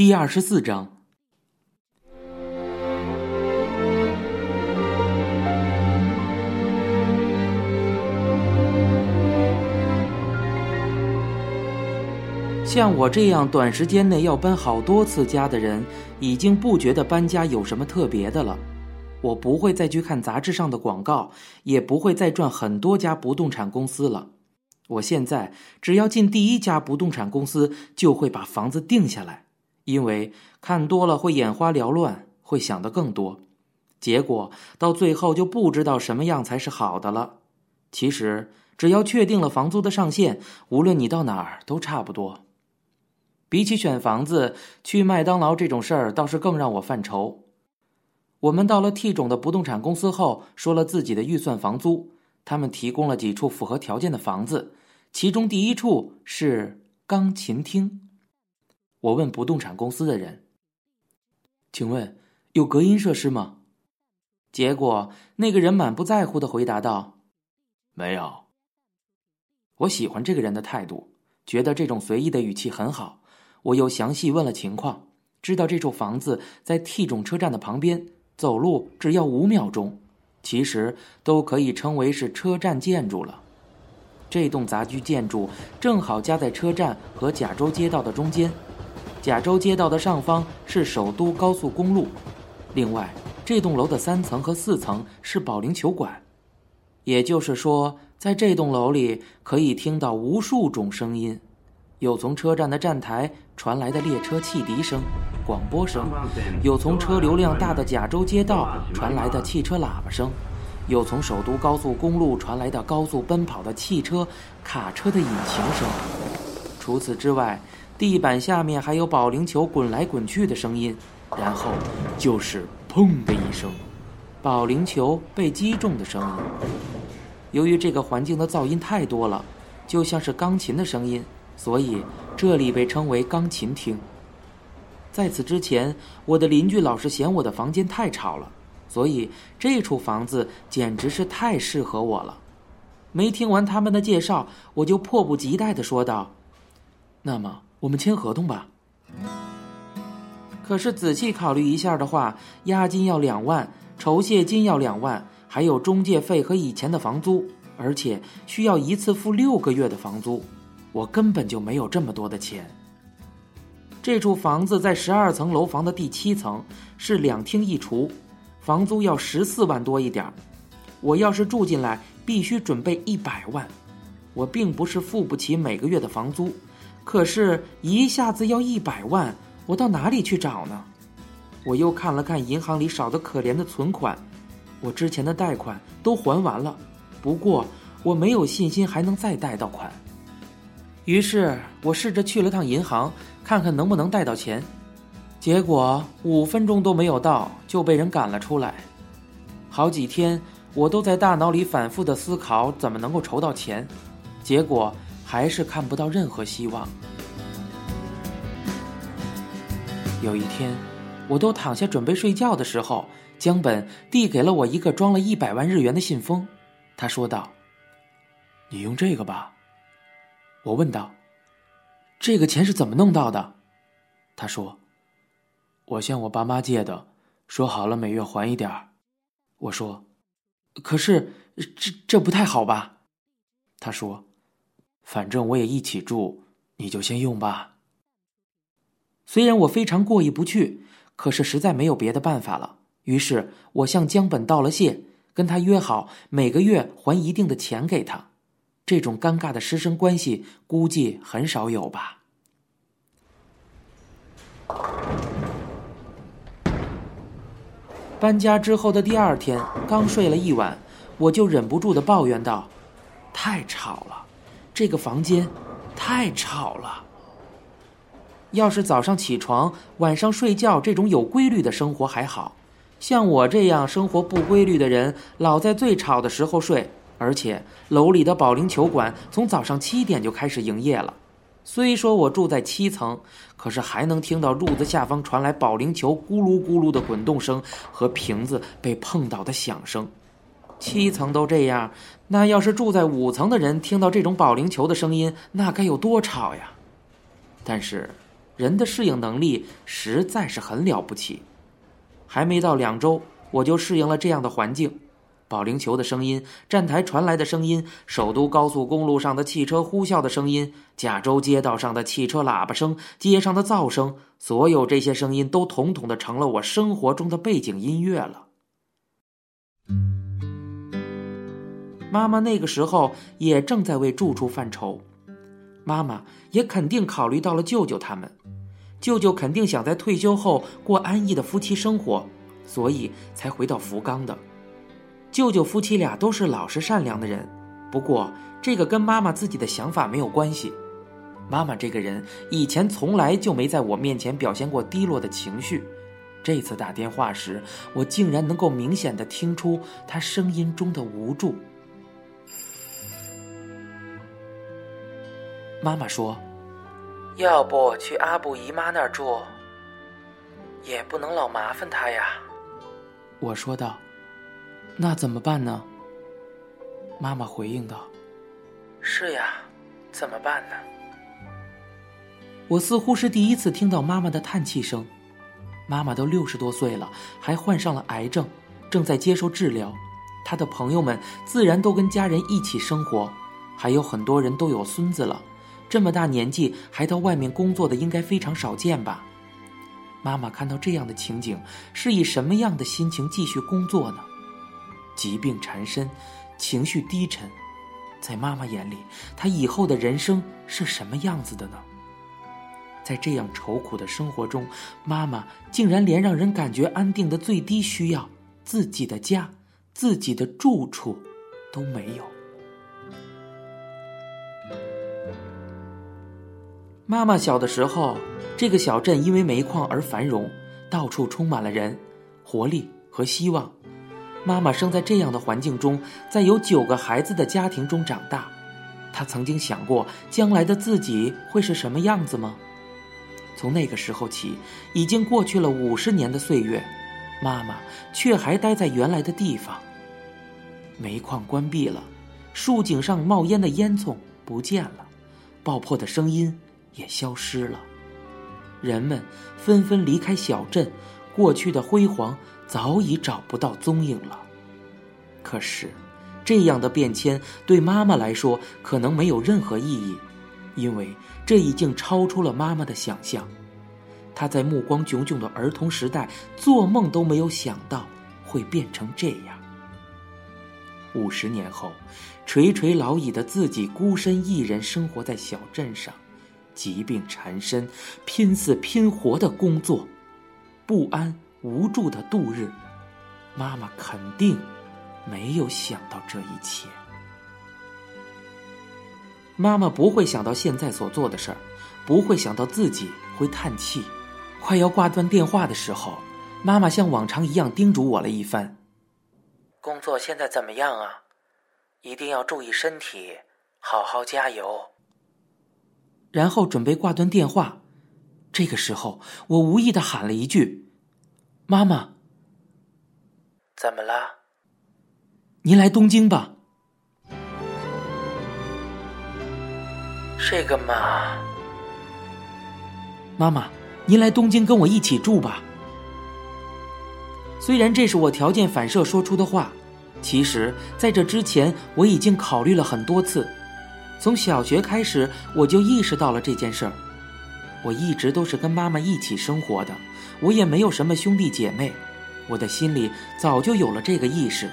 第二十四章。像我这样短时间内要搬好多次家的人，已经不觉得搬家有什么特别的了。我不会再去看杂志上的广告，也不会再转很多家不动产公司了。我现在只要进第一家不动产公司，就会把房子定下来，因为看多了会眼花缭乱，会想的更多，结果到最后就不知道什么样才是好的了。其实只要确定了房租的上限，无论你到哪儿都差不多。比起选房子，去麦当劳这种事儿倒是更让我犯愁。我们到了 T 种的不动产公司后，说了自己的预算房租，他们提供了几处符合条件的房子，其中第一处是钢琴厅。我问不动产公司的人：“请问有隔音设施吗？”结果那个人满不在乎的回答道：“没有。”我喜欢这个人的态度，觉得这种随意的语气很好。我又详细问了情况，知道这处房子在 T 种车站的旁边，走路只要五秒钟，其实都可以称为是车站建筑了。这栋杂居建筑正好夹在车站和甲州街道的中间，甲州街道的上方是首都高速公路。另外，这栋楼的三层和四层是保龄球馆，也就是说，在这栋楼里可以听到无数种声音。有从车站的站台传来的列车汽笛声、广播声，有从车流量大的甲州街道传来的汽车喇叭声，有从首都高速公路传来的高速奔跑的汽车、卡车的引擎声。除此之外，地板下面还有保龄球滚来滚去的声音，然后就是“砰”的一声，保龄球被击中的声音。由于这个环境的噪音太多了，就像是钢琴的声音。所以，这里被称为钢琴厅。在此之前，我的邻居老是嫌我的房间太吵了，所以这处房子简直是太适合我了。没听完他们的介绍，我就迫不及待的说道：“那么，我们签合同吧。”可是仔细考虑一下的话，押金要两万，酬谢金要两万，还有中介费和以前的房租，而且需要一次付六个月的房租。我根本就没有这么多的钱。这处房子在十二层楼房的第七层，是两厅一厨，房租要十四万多一点我要是住进来，必须准备一百万。我并不是付不起每个月的房租，可是一下子要一百万，我到哪里去找呢？我又看了看银行里少得可怜的存款，我之前的贷款都还完了，不过我没有信心还能再贷到款。于是我试着去了趟银行，看看能不能贷到钱，结果五分钟都没有到就被人赶了出来。好几天我都在大脑里反复的思考怎么能够筹到钱，结果还是看不到任何希望。有一天，我都躺下准备睡觉的时候，江本递给了我一个装了一百万日元的信封，他说道：“你用这个吧。”我问道：“这个钱是怎么弄到的？”他说：“我向我爸妈借的，说好了每月还一点儿。”我说：“可是这这不太好吧？”他说：“反正我也一起住，你就先用吧。”虽然我非常过意不去，可是实在没有别的办法了。于是我向江本道了谢，跟他约好每个月还一定的钱给他。这种尴尬的师生关系，估计很少有吧。搬家之后的第二天，刚睡了一晚，我就忍不住的抱怨道：“太吵了，这个房间太吵了。要是早上起床、晚上睡觉这种有规律的生活还好，像我这样生活不规律的人，老在最吵的时候睡。”而且楼里的保龄球馆从早上七点就开始营业了。虽说我住在七层，可是还能听到褥子下方传来保龄球咕噜咕噜的滚动声和瓶子被碰倒的响声。七层都这样，那要是住在五层的人听到这种保龄球的声音，那该有多吵呀！但是，人的适应能力实在是很了不起。还没到两周，我就适应了这样的环境：保龄球的声音、站台传来的声音、首都高速公路上的汽车呼啸的声音、加州街道上的汽车喇叭声、街上的噪声，所有这些声音都统统的成了我生活中的背景音乐了。妈妈那个时候也正在为住处犯愁，妈妈也肯定考虑到了舅舅他们。舅舅肯定想在退休后过安逸的夫妻生活，所以才回到福冈的。舅舅夫妻俩都是老实善良的人，不过这个跟妈妈自己的想法没有关系。妈妈这个人以前从来就没在我面前表现过低落的情绪，这次打电话时，我竟然能够明显的听出她声音中的无助。妈妈说。要不去阿布姨妈那儿住，也不能老麻烦她呀。我说道：“那怎么办呢？”妈妈回应道：“是呀，怎么办呢？”我似乎是第一次听到妈妈的叹气声。妈妈都六十多岁了，还患上了癌症，正在接受治疗。她的朋友们自然都跟家人一起生活，还有很多人都有孙子了。这么大年纪还到外面工作的，应该非常少见吧？妈妈看到这样的情景，是以什么样的心情继续工作呢？疾病缠身，情绪低沉，在妈妈眼里，她以后的人生是什么样子的呢？在这样愁苦的生活中，妈妈竟然连让人感觉安定的最低需要——自己的家、自己的住处，都没有。妈妈小的时候，这个小镇因为煤矿而繁荣，到处充满了人、活力和希望。妈妈生在这样的环境中，在有九个孩子的家庭中长大。她曾经想过将来的自己会是什么样子吗？从那个时候起，已经过去了五十年的岁月，妈妈却还待在原来的地方。煤矿关闭了，树井上冒烟的烟囱不见了，爆破的声音。也消失了，人们纷纷离开小镇，过去的辉煌早已找不到踪影了。可是，这样的变迁对妈妈来说可能没有任何意义，因为这已经超出了妈妈的想象。她在目光炯炯的儿童时代，做梦都没有想到会变成这样。五十年后，垂垂老矣的自己孤身一人生活在小镇上。疾病缠身，拼死拼活的工作，不安无助的度日。妈妈肯定没有想到这一切。妈妈不会想到现在所做的事儿，不会想到自己会叹气。快要挂断电话的时候，妈妈像往常一样叮嘱我了一番：“工作现在怎么样啊？一定要注意身体，好好加油。”然后准备挂断电话，这个时候我无意的喊了一句：“妈妈，怎么了？您来东京吧。”这个嘛，妈妈，您来东京跟我一起住吧。虽然这是我条件反射说出的话，其实在这之前我已经考虑了很多次。从小学开始，我就意识到了这件事儿。我一直都是跟妈妈一起生活的，我也没有什么兄弟姐妹。我的心里早就有了这个意识，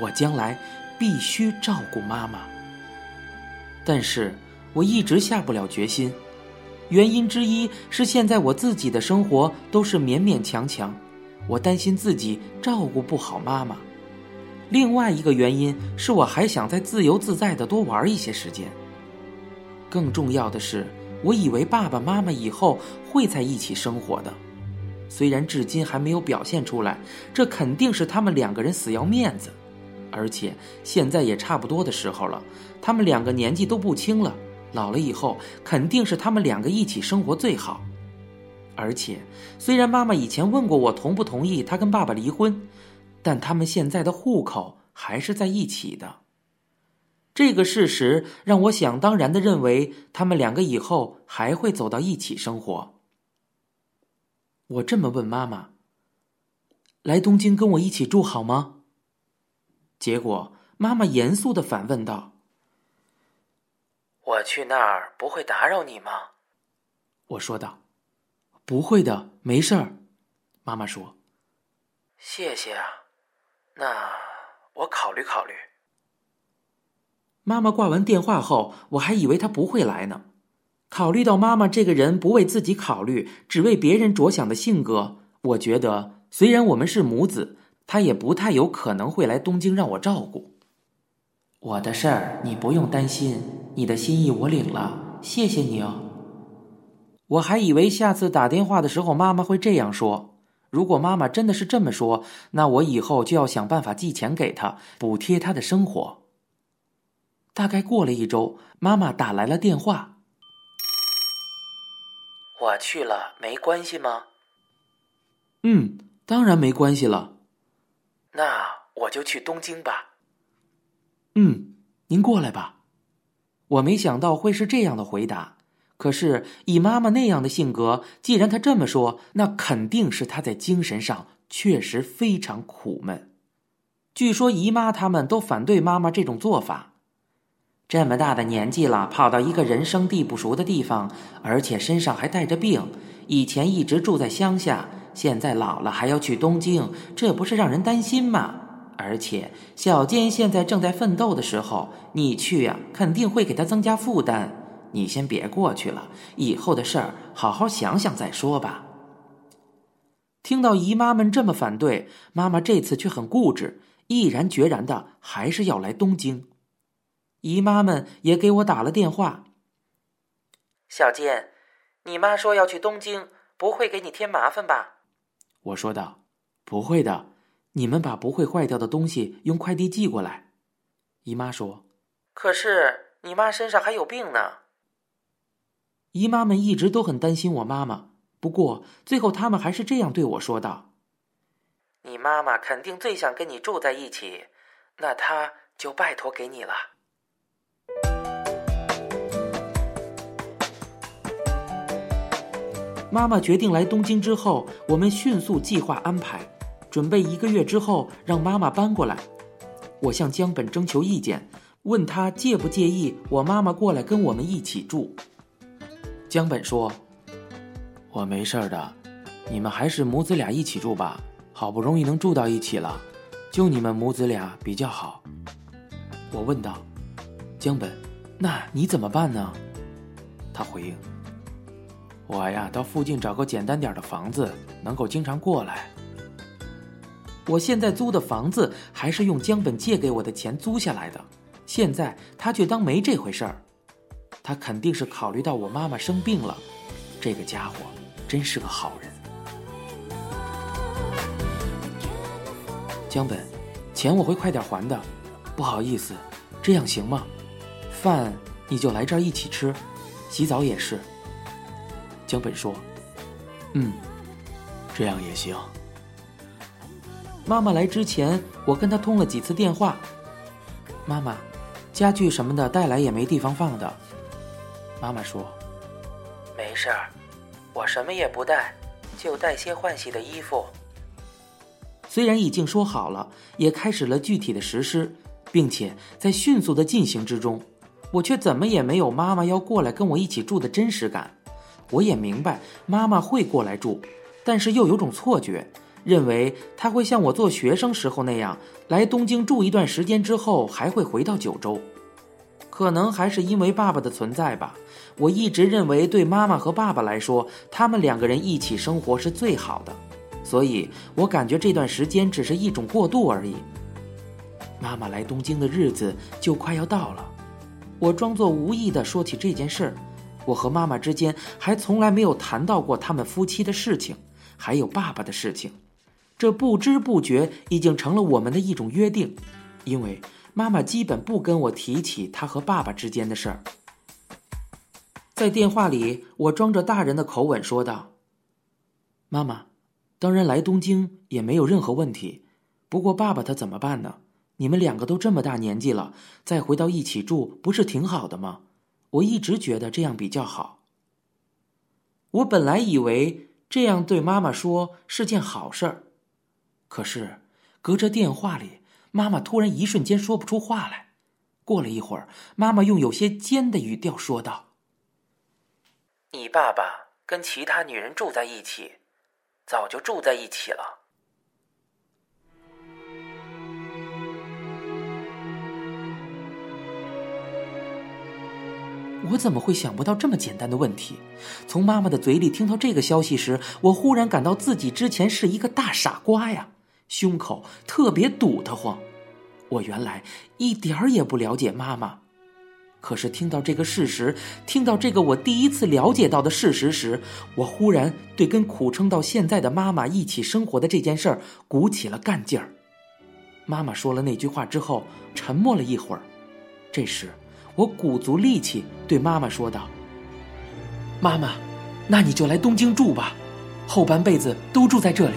我将来必须照顾妈妈。但是我一直下不了决心，原因之一是现在我自己的生活都是勉勉强强，我担心自己照顾不好妈妈。另外一个原因是我还想再自由自在的多玩一些时间。更重要的是，我以为爸爸妈妈以后会在一起生活的，虽然至今还没有表现出来，这肯定是他们两个人死要面子。而且现在也差不多的时候了，他们两个年纪都不轻了，老了以后肯定是他们两个一起生活最好。而且，虽然妈妈以前问过我同不同意他跟爸爸离婚。但他们现在的户口还是在一起的，这个事实让我想当然的认为他们两个以后还会走到一起生活。我这么问妈妈：“来东京跟我一起住好吗？”结果妈妈严肃的反问道：“我去那儿不会打扰你吗？”我说道：“不会的，没事儿。”妈妈说：“谢谢啊，那我考虑考虑。”妈妈挂完电话后，我还以为她不会来呢。考虑到妈妈这个人不为自己考虑，只为别人着想的性格，我觉得虽然我们是母子，她也不太有可能会来东京让我照顾。我的事儿你不用担心，你的心意我领了，谢谢你哦。我还以为下次打电话的时候妈妈会这样说。如果妈妈真的是这么说，那我以后就要想办法寄钱给她，补贴她的生活。大概过了一周，妈妈打来了电话。我去了，没关系吗？嗯，当然没关系了。那我就去东京吧。嗯，您过来吧。我没想到会是这样的回答，可是以妈妈那样的性格，既然她这么说，那肯定是她在精神上确实非常苦闷。据说姨妈他们都反对妈妈这种做法。这么大的年纪了，跑到一个人生地不熟的地方，而且身上还带着病。以前一直住在乡下，现在老了还要去东京，这不是让人担心吗？而且小坚现在正在奋斗的时候，你去呀，肯定会给他增加负担。你先别过去了，以后的事儿好好想想再说吧。听到姨妈们这么反对，妈妈这次却很固执，毅然决然的还是要来东京。姨妈们也给我打了电话。小健，你妈说要去东京，不会给你添麻烦吧？我说道：“不会的，你们把不会坏掉的东西用快递寄过来。”姨妈说：“可是你妈身上还有病呢。”姨妈们一直都很担心我妈妈，不过最后他们还是这样对我说道：“你妈妈肯定最想跟你住在一起，那她就拜托给你了。”妈妈决定来东京之后，我们迅速计划安排，准备一个月之后让妈妈搬过来。我向江本征求意见，问他介不介意我妈妈过来跟我们一起住。江本说：“我没事的，你们还是母子俩一起住吧。好不容易能住到一起了，就你们母子俩比较好。”我问道：“江本，那你怎么办呢？”他回应。我呀，到附近找个简单点的房子，能够经常过来。我现在租的房子还是用江本借给我的钱租下来的，现在他却当没这回事儿。他肯定是考虑到我妈妈生病了，这个家伙真是个好人。江本，钱我会快点还的，不好意思，这样行吗？饭你就来这儿一起吃，洗澡也是。江本说：“嗯，这样也行。”妈妈来之前，我跟她通了几次电话。妈妈，家具什么的带来也没地方放的。妈妈说：“没事儿，我什么也不带，就带些换洗的衣服。”虽然已经说好了，也开始了具体的实施，并且在迅速的进行之中，我却怎么也没有妈妈要过来跟我一起住的真实感。我也明白妈妈会过来住，但是又有种错觉，认为她会像我做学生时候那样来东京住一段时间之后还会回到九州。可能还是因为爸爸的存在吧，我一直认为对妈妈和爸爸来说，他们两个人一起生活是最好的，所以我感觉这段时间只是一种过渡而已。妈妈来东京的日子就快要到了，我装作无意的说起这件事儿。我和妈妈之间还从来没有谈到过他们夫妻的事情，还有爸爸的事情，这不知不觉已经成了我们的一种约定，因为妈妈基本不跟我提起她和爸爸之间的事儿。在电话里，我装着大人的口吻说道：“妈妈，当然来东京也没有任何问题，不过爸爸他怎么办呢？你们两个都这么大年纪了，再回到一起住，不是挺好的吗？”我一直觉得这样比较好。我本来以为这样对妈妈说是件好事儿。可是，隔着电话里，妈妈突然一瞬间说不出话来。过了一会儿，妈妈用有些尖的语调说道：“你爸爸跟其他女人住在一起，早就住在一起了。”我怎么会想不到这么简单的问题？从妈妈的嘴里听到这个消息时，我忽然感到自己之前是一个大傻瓜呀，胸口特别堵得慌。我原来一点儿也不了解妈妈，可是听到这个事实，听到这个我第一次了解到的事实时，我忽然对跟苦撑到现在的妈妈一起生活的这件事儿鼓起了干劲儿。妈妈说了那句话之后，沉默了一会儿，这时。我鼓足力气对妈妈说道：“妈妈，那你就来东京住吧，后半辈子都住在这里。”